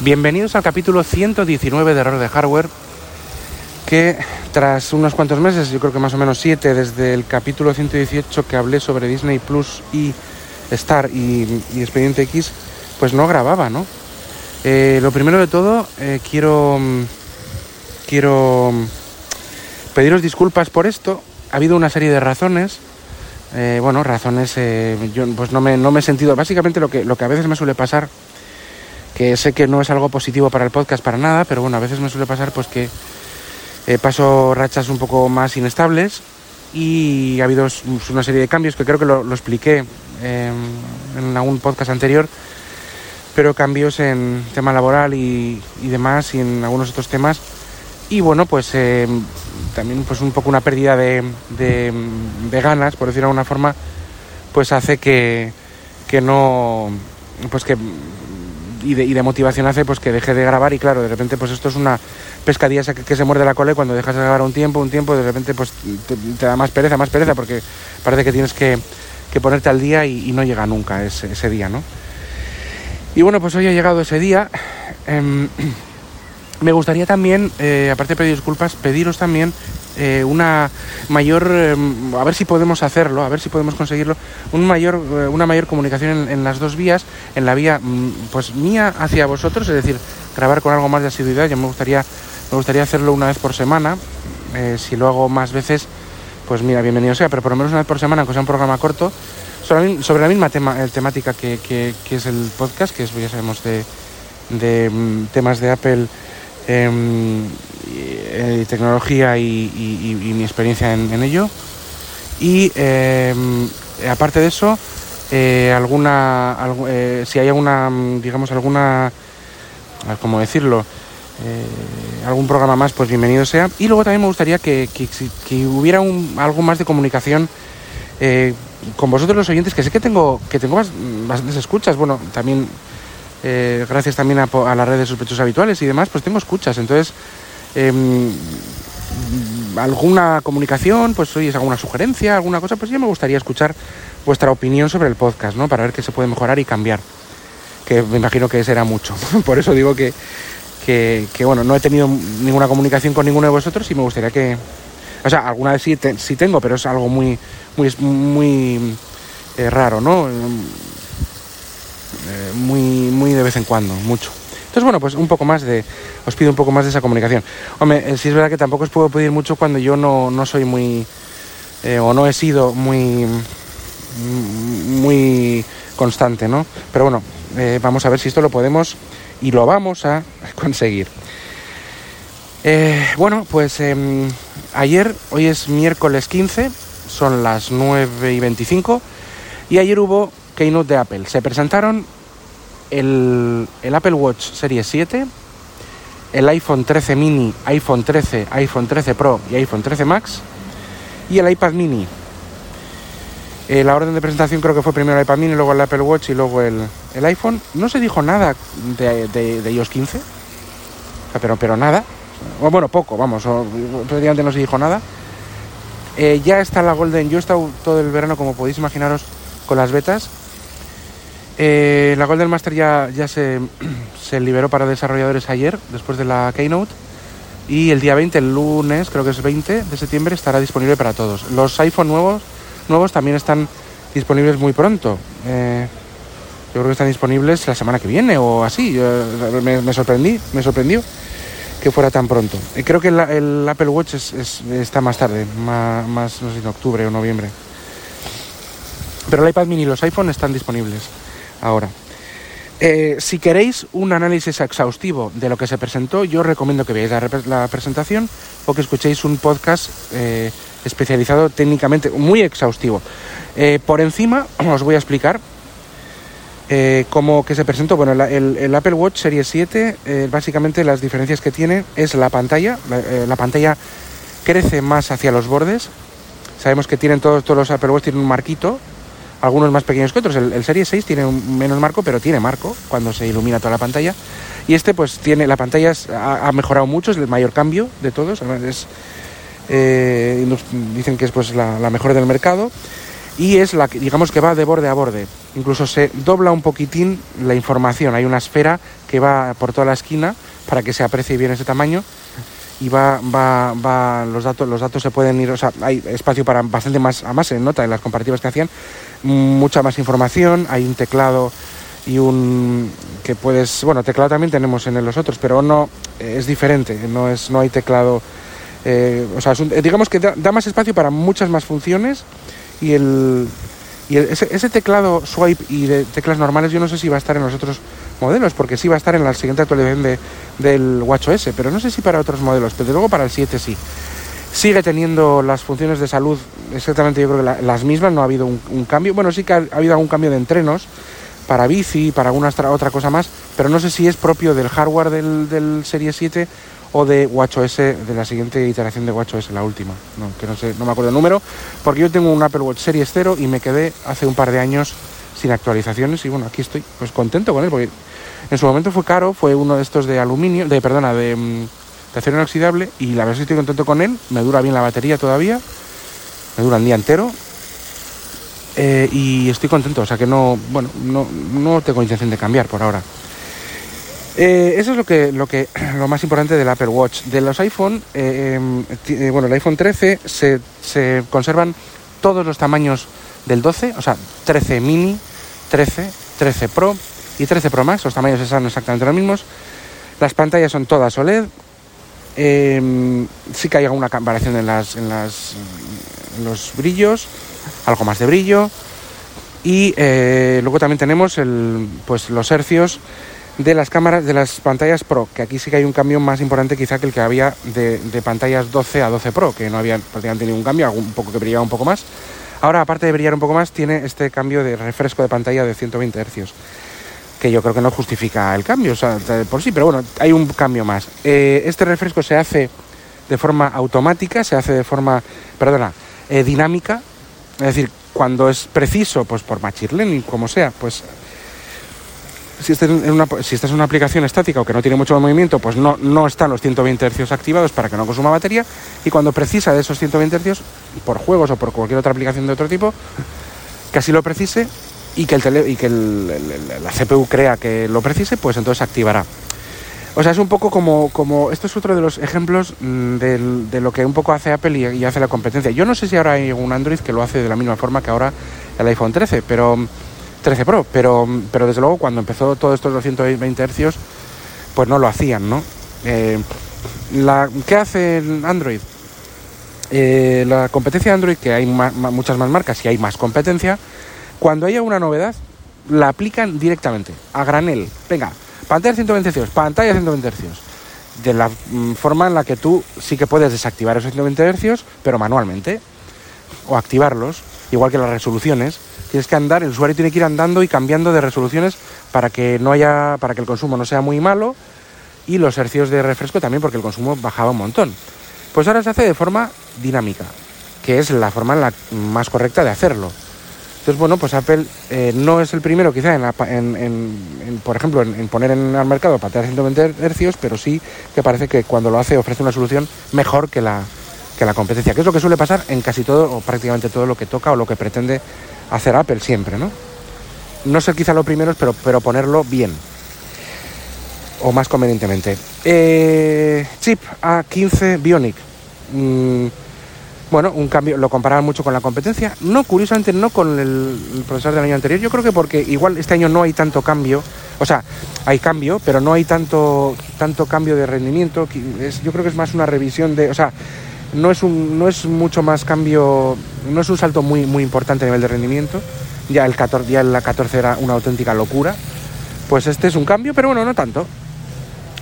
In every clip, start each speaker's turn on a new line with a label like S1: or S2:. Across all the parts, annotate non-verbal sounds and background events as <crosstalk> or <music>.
S1: Bienvenidos al capítulo 119 de Error de Hardware, que tras unos cuantos meses, yo creo que más o menos siete, desde el capítulo 118 que hablé sobre Disney Plus y Star y, Expediente X, pues no grababa, ¿no? Eh, lo primero de todo, eh, quiero, quiero pediros disculpas por esto. Ha habido una serie de razones. Eh, bueno, razones, yo pues no me, no me he sentido, básicamente lo que, lo que a veces me suele pasar, que sé que no es algo positivo para el podcast para nada, pero bueno, a veces me suele pasar pues que eh, paso rachas un poco más inestables y ha habido una serie de cambios que creo que lo, expliqué eh, en algún podcast anterior, pero cambios en tema laboral y, y demás y en algunos otros temas. Y bueno pues eh, también pues un poco una pérdida de, de, de, ganas por decirlo de alguna forma pues hace que, que no pues que y de, motivación hace pues que deje de grabar y claro de repente pues esto es una pescadilla que, se muerde la cola y cuando dejas de grabar un tiempo un tiempo de repente pues te, da más pereza más pereza porque parece que tienes que, ponerte al día y, no llega nunca ese, día no y bueno pues hoy ha llegado ese día eh, me gustaría también, eh, aparte de pedir disculpas, pediros también eh, una mayor, eh, a ver si podemos hacerlo, a ver si podemos conseguirlo, un mayor, eh, una mayor comunicación en, las dos vías, en la vía mm, pues mía hacia vosotros, es decir, grabar con algo más de asiduidad. Yo me gustaría, me gustaría hacerlo una vez por semana. Si lo hago más veces, pues mira, bienvenido sea, pero por lo menos una vez por semana, aunque sea un programa corto, sobre, sobre la misma tema, temática que, que, que, es el podcast, que es, ya sabemos, de, de mm, temas de Apple eh, tecnología y, y, mi experiencia en, en ello. Y eh, aparte de eso, eh, alguna, algo, si hay alguna, digamos, alguna, ¿cómo decirlo? algún programa más, pues bienvenido sea. Y luego también me gustaría que, que, que hubiera un, algo más de comunicación con vosotros los oyentes, que sé que tengo, que tengo bastantes escuchas. Bueno, también eh, gracias también a, a, las redes sospechosos habituales y demás, pues tengo escuchas. Entonces, eh, alguna comunicación, pues oye, alguna sugerencia, alguna cosa, pues ya me gustaría escuchar vuestra opinión sobre el podcast, ¿no? Para ver qué se puede mejorar y cambiar. Que me imagino que será mucho. <laughs> Por eso digo que, que, que, bueno, no he tenido ninguna comunicación con ninguno de vosotros y me gustaría que. O sea, alguna vez sí, te, sí tengo, pero es algo muy, muy, muy eh, raro, ¿no? Eh, muy, muy de vez en cuando, mucho. Entonces, bueno, pues un poco más de, os pido un poco más de esa comunicación. Hombre, eh, si es verdad que tampoco os puedo pedir mucho cuando yo no, no soy muy, eh, o no he sido muy, muy constante, ¿no? Pero bueno, vamos a ver si esto lo podemos y lo vamos a <laughs> conseguir. Bueno, pues eh, ayer, hoy es miércoles 15, son las 9 y 25, y ayer hubo Keynote de Apple. Se presentaron el, el, Apple Watch Series 7, el iPhone 13 mini, iPhone 13, iPhone 13 Pro y iPhone 13 Max y el iPad mini. Eh, la orden de presentación creo que fue primero el iPad mini, luego el Apple Watch y luego el, el iPhone. No se dijo nada de, de, iOS 15, pero, pero nada. O bueno, poco, vamos, prácticamente no se dijo nada. Eh, ya está la Golden, yo he estado todo el verano, como podéis imaginaros, con las betas eh, la Golden Master ya, <clears throat> se, liberó para desarrolladores ayer, después de la Keynote. Y el día 20, el lunes, creo que es 20 de septiembre, estará disponible para todos. Los iPhone nuevos, nuevos también están disponibles muy pronto. Eh, yo creo que están disponibles la semana que viene o así. Yo, me, sorprendí, me sorprendió que fuera tan pronto. Creo que el, Apple Watch es, es, está más tarde, más, en octubre o noviembre. Pero el iPad mini y los iPhone están disponibles ahora. Eh, si queréis un análisis exhaustivo de lo que se presentó, yo recomiendo que veáis la, la presentación o que escuchéis un podcast eh, especializado técnicamente, muy exhaustivo. Eh, por encima os voy a explicar Eh, como que se presentó, bueno, el, Apple Watch Series 7, eh, básicamente las diferencias que tiene es la pantalla. La, pantalla crece más hacia los bordes. Sabemos que tienen todos, todos los Apple Watch tienen un marquito, algunos más pequeños que otros. El, Series 6 tiene menos marco, pero tiene marco cuando se ilumina toda la pantalla. Y este, pues, tiene la pantalla ha, mejorado mucho, es el mayor cambio de todos. Es, eh, dicen que es pues la, mejor del mercado y es la que digamos que va de borde a borde. Incluso se dobla un poquitín la información. Hay una esfera que va por toda la esquina para que se aprecie bien ese tamaño y va, va, va los datos, los datos se pueden ir, o sea, hay espacio para bastante más, a más se nota en las comparativas que hacían, mucha más información, hay un teclado y un que puedes, bueno, teclado también tenemos en los otros, pero no es diferente, no es, no hay teclado eh, o sea, digamos que da, más espacio para muchas más funciones y el, y ese, teclado swipe y de teclas normales yo no sé si va a estar en los otros modelos, porque sí va a estar en la siguiente actualización de, del WatchOS, pero no sé si para otros modelos, pero luego para el 7 sí. Sigue teniendo las funciones de salud exactamente yo creo que las mismas, no ha habido un, cambio. Bueno, sí que ha, habido algún cambio de entrenos para bici, para alguna otra cosa más, pero no sé si es propio del hardware del, del Serie 7 o de WatchOS, de la siguiente iteración de WatchOS, la última, que no sé, no me acuerdo el número, porque yo tengo un Apple Watch Series 0 y me quedé hace un par de años sin actualizaciones y bueno, aquí estoy pues contento con él, porque en su momento fue caro, fue uno de estos de aluminio, de perdona, de, mm, acero inoxidable y la verdad es que estoy contento con él, me dura bien la batería todavía, me dura el día entero eh, y estoy contento, o sea que no, bueno, no, no tengo intención de cambiar por ahora. Eh, eso es lo que, lo que <clears throat> lo más importante del Apple Watch. De los iPhone, eh, em, eh, bueno, el iPhone 13 se, se, conservan todos los tamaños del 12, o sea, 13 mini, 13, 13 Pro y 13 Pro Max, los tamaños son exactamente los mismos. Las pantallas son todas OLED. Em, sí que hay alguna variación en, las, en, las, los brillos, algo más de brillo. Y luego también tenemos el, pues, los hercios de las cámaras, de las pantallas Pro, que aquí sí que hay un cambio más importante quizá que el que había de, pantallas 12 a 12 Pro, que no había prácticamente ningún cambio, un poco que brillaba un poco más. Ahora, aparte de brillar un poco más, tiene este cambio de refresco de pantalla de 120 Hz, que yo creo que no justifica el cambio, o sea, por sí, pero bueno, hay un cambio más. Eh, este refresco se hace de forma automática, se hace de forma, perdona, eh, dinámica, es decir, cuando es preciso, pues por machine learning, como sea, pues si estás, en una, si estás en una aplicación estática o que no tiene mucho movimiento, pues no, no están los 120 Hz activados para que no consuma batería. Y cuando precisa de esos 120 Hz, por juegos o por cualquier otra aplicación de otro tipo, que así lo precise y que, el y que la CPU crea que lo precise, pues entonces activará. O sea, es un poco como, como esto es otro de los ejemplos mm, de lo que un poco hace Apple y, y hace la competencia. Yo no sé si ahora hay un Android que lo hace de la misma forma que ahora el iPhone 13, pero 13 Pro, pero, pero desde luego cuando empezó todo esto de 220 Hz, pues no lo hacían, ¿no? Eh, ¿Qué hace Android? Eh, la competencia de Android, que hay muchas más marcas y hay más competencia, cuando haya una novedad, la aplican directamente, a granel. Venga, pantalla 120 Hz, pantalla 120 Hz. De la mm, forma en la que tú sí que puedes desactivar esos 120 Hz, pero manualmente, o activarlos, igual que las resoluciones tienes que andar, el usuario tiene que ir andando y cambiando de resoluciones para que no haya, para que el consumo no sea muy malo y los hercios de refresco también porque el consumo bajaba un montón. Pues ahora se hace de forma dinámica, que es la forma más correcta de hacerlo. Entonces, bueno, pues Apple eh, no es el primero quizá en, por ejemplo, en, poner en el mercado pantallas 120 hercios, pero sí que parece que cuando lo hace ofrece una solución mejor que la, que la competencia, que es lo que suele pasar en casi todo o prácticamente todo lo que toca o lo que pretende hacer Apple siempre, ¿no? No ser quizá lo primero, pero, pero ponerlo bien. O más convenientemente. Eh, chip A15 Bionic. Mm, bueno, un cambio, lo comparaban mucho con la competencia. No, curiosamente, no con el, procesador del año anterior. Yo creo que porque igual este año no hay tanto cambio. O sea, hay cambio, pero no hay tanto, tanto cambio de rendimiento. yo creo que es más una revisión de. O sea, no es, un, no es mucho más cambio, no es un salto muy, muy importante a nivel de rendimiento. Ya el 14, ya la 14 era una auténtica locura. Pues este es un cambio, pero bueno, no tanto.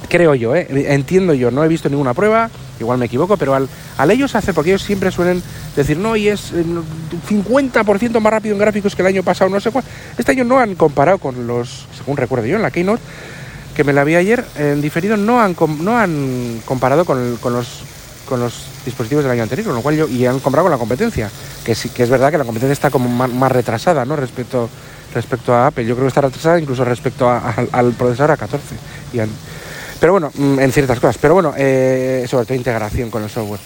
S1: Creo yo, ¿eh? entiendo yo, no he visto ninguna prueba, igual me equivoco, pero al, al ellos hacer, porque ellos siempre suelen decir, no, y es 50% más rápido en gráficos que el año pasado, no sé cuál. Este año no han comparado con los, según recuerdo yo, en la Keynote, que me la vi ayer, en diferido, no han, no han comparado con, con los con los dispositivos del año anterior, con lo cual yo, y han comprado con la competencia, que sí que es verdad que la competencia está como más, retrasada, ¿no? Respecto, respecto a Apple. Yo creo que está retrasada incluso respecto al procesador A14. Y pero bueno, mm, en ciertas cosas. Pero bueno, eh, sobre todo integración con el software.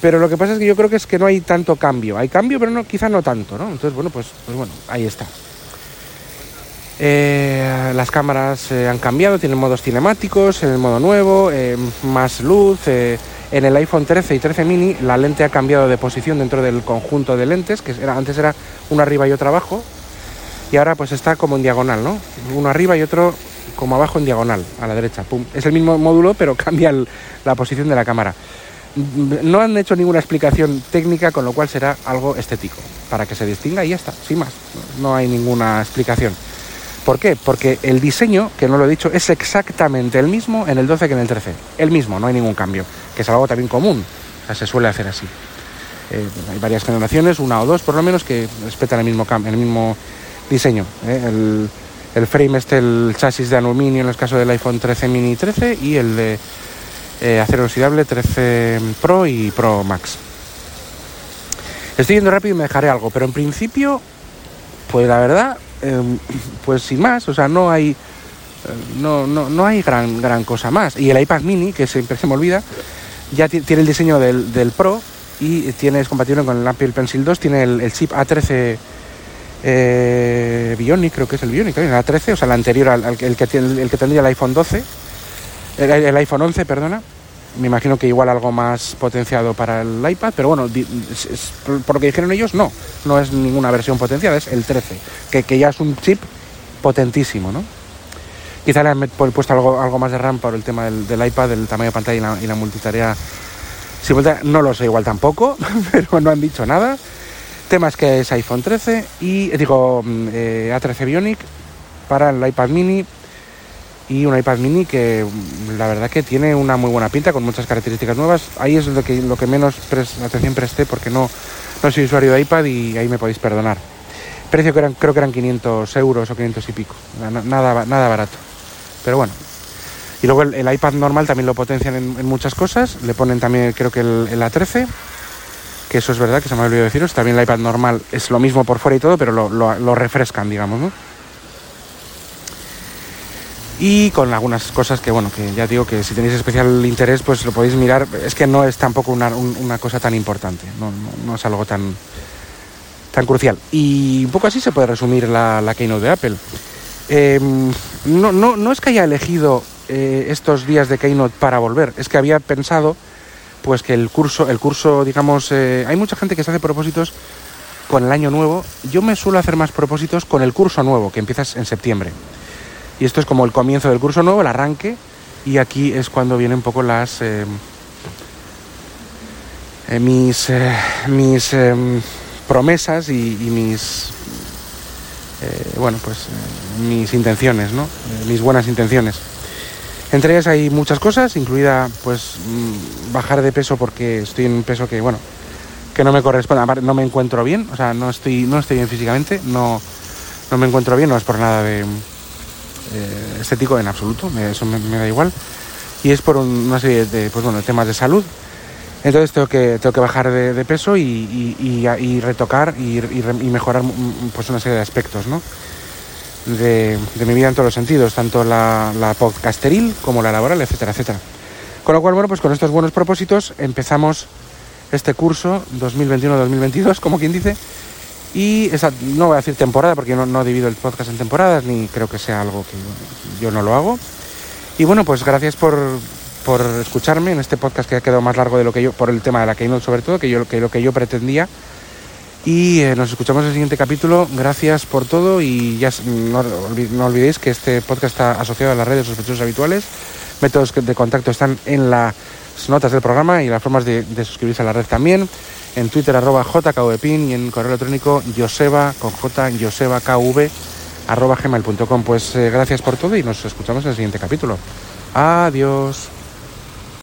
S1: Pero lo que pasa es que yo creo que es que no hay tanto cambio. Hay cambio, pero no, quizá no tanto, ¿no? Entonces, bueno, pues, pues bueno, ahí está. Eh, las cámaras eh, han cambiado, tienen modos cinemáticos, en el modo nuevo, más luz. En el iPhone 13 y 13 mini la lente ha cambiado de posición dentro del conjunto de lentes, que era, antes era uno arriba y otro abajo, y ahora pues está como en diagonal, ¿no? Uno arriba y otro como abajo en diagonal, a la derecha. Es el mismo módulo, pero <laughs> cambia la posición de la cámara. No han hecho ninguna explicación técnica, con lo cual será algo estético, para que se distinga y ya está, sin más. No hay ninguna explicación. ¿Por qué? Porque el diseño, que no lo he dicho, es exactamente el mismo en el 12 que en el 13. El mismo, no hay ningún cambio, que es algo también común. O sea, se suele hacer así. Eh, hay varias generaciones, una o dos por lo menos, que respetan el mismo, el mismo diseño. ¿eh? El, frame este, el chasis de aluminio en el caso del iPhone 13 mini 13 y el de eh, acero oxidable 13 Pro y Pro Max. Estoy yendo rápido y me dejaré algo, pero en principio, pues la verdad, Em, pues sin más, o sea, no hay, eh, no, no, no, hay gran, gran cosa más. Y el iPad mini, que siempre se me olvida, ya tiene el diseño del, Pro y tiene, es compatible con el Apple Pencil 2, tiene el, chip A13 eh, Bionic, creo que es el Bionic, el A13, o sea, el anterior al, el, que tiene, el que tendría el iPhone 12, el, iPhone 11, perdona. Me imagino que igual algo más potenciado para el iPad, pero bueno, por lo que dijeron ellos, no, no es ninguna versión potenciada, es el 13, que, ya es un chip potentísimo, ¿no? Quizá le han puesto algo, algo más de RAM por el tema del, iPad, del tamaño de pantalla y la, multitarea No lo sé igual tampoco, <laughs> pero no han dicho nada. Temas que es iPhone 13 y, digo, mm, eh, A13 Bionic para el iPad mini y un iPad mini que mm, la verdad que tiene una muy buena pinta con muchas características nuevas. Ahí es lo que, lo que menos atención presté porque no, no soy usuario de iPad y ahí me podéis perdonar. Precio que eran, creo que eran 500 euros o 500 y pico. Nada, nada barato. Pero bueno. Y luego el, iPad normal también lo potencian en, muchas cosas. Le ponen también creo que el, A13. Que eso es verdad, que se me ha olvidado deciros. También el iPad normal es lo mismo por fuera y todo, pero lo, lo refrescan, digamos, ¿no? Y con algunas cosas que, bueno, que ya digo que si tenéis especial interés, pues lo podéis mirar. Es que no es tampoco una, cosa tan importante, no, es algo tan, tan crucial. Y un poco así se puede resumir la, la Keynote de Apple. Em, no, no, no es que haya elegido eh, estos días de Keynote para volver, es que había pensado pues que el curso, el curso, digamos, eh, hay mucha gente que se hace propósitos con el año nuevo. Yo me suelo hacer más propósitos con el curso nuevo, que empiezas en septiembre. Y esto es como el comienzo del curso nuevo, el arranque, y aquí es cuando vienen un poco las... Eh, eh, mis eh, mis promesas y, mis bueno pues mis intenciones no mis buenas intenciones. Entre ellas hay muchas cosas incluida pues mm, bajar de peso porque estoy en un peso que bueno que no me corresponde. No me encuentro bien o sea no estoy no estoy bien físicamente no no me encuentro bien no es por nada de eh, estético en absoluto, eso me, da igual. Y es por una serie de pues bueno, temas de salud. Entonces tengo que, tengo que bajar de, peso y, retocar y, mejorar pues una serie de aspectos ¿no? de, mi vida en todos los sentidos, tanto la, la podcasteril como la laboral, etcétera, etcétera. Con lo cual, bueno, pues con estos buenos propósitos empezamos este curso 2021-2022, como quien dice, y no voy a decir temporada porque no, no divido el podcast en temporadas ni creo que sea algo que yo no lo hago. Y bueno, pues gracias por, por escucharme en este podcast que ha quedado más largo de lo que yo, por el tema de la Keynote sobre todo, que, yo, que lo que yo pretendía. Y eh, nos escuchamos en el siguiente capítulo. Gracias por todo y ya no, olvidéis que este podcast está asociado a las redes sospechosos habituales. Métodos de contacto están en las notas del programa y las formas de, suscribirse a la red también en Twitter arroba jkvpin y en correo electrónico joseba con j joseba kv arroba gmail.com. Pues eh, gracias por todo y nos escuchamos en el siguiente capítulo. Adiós.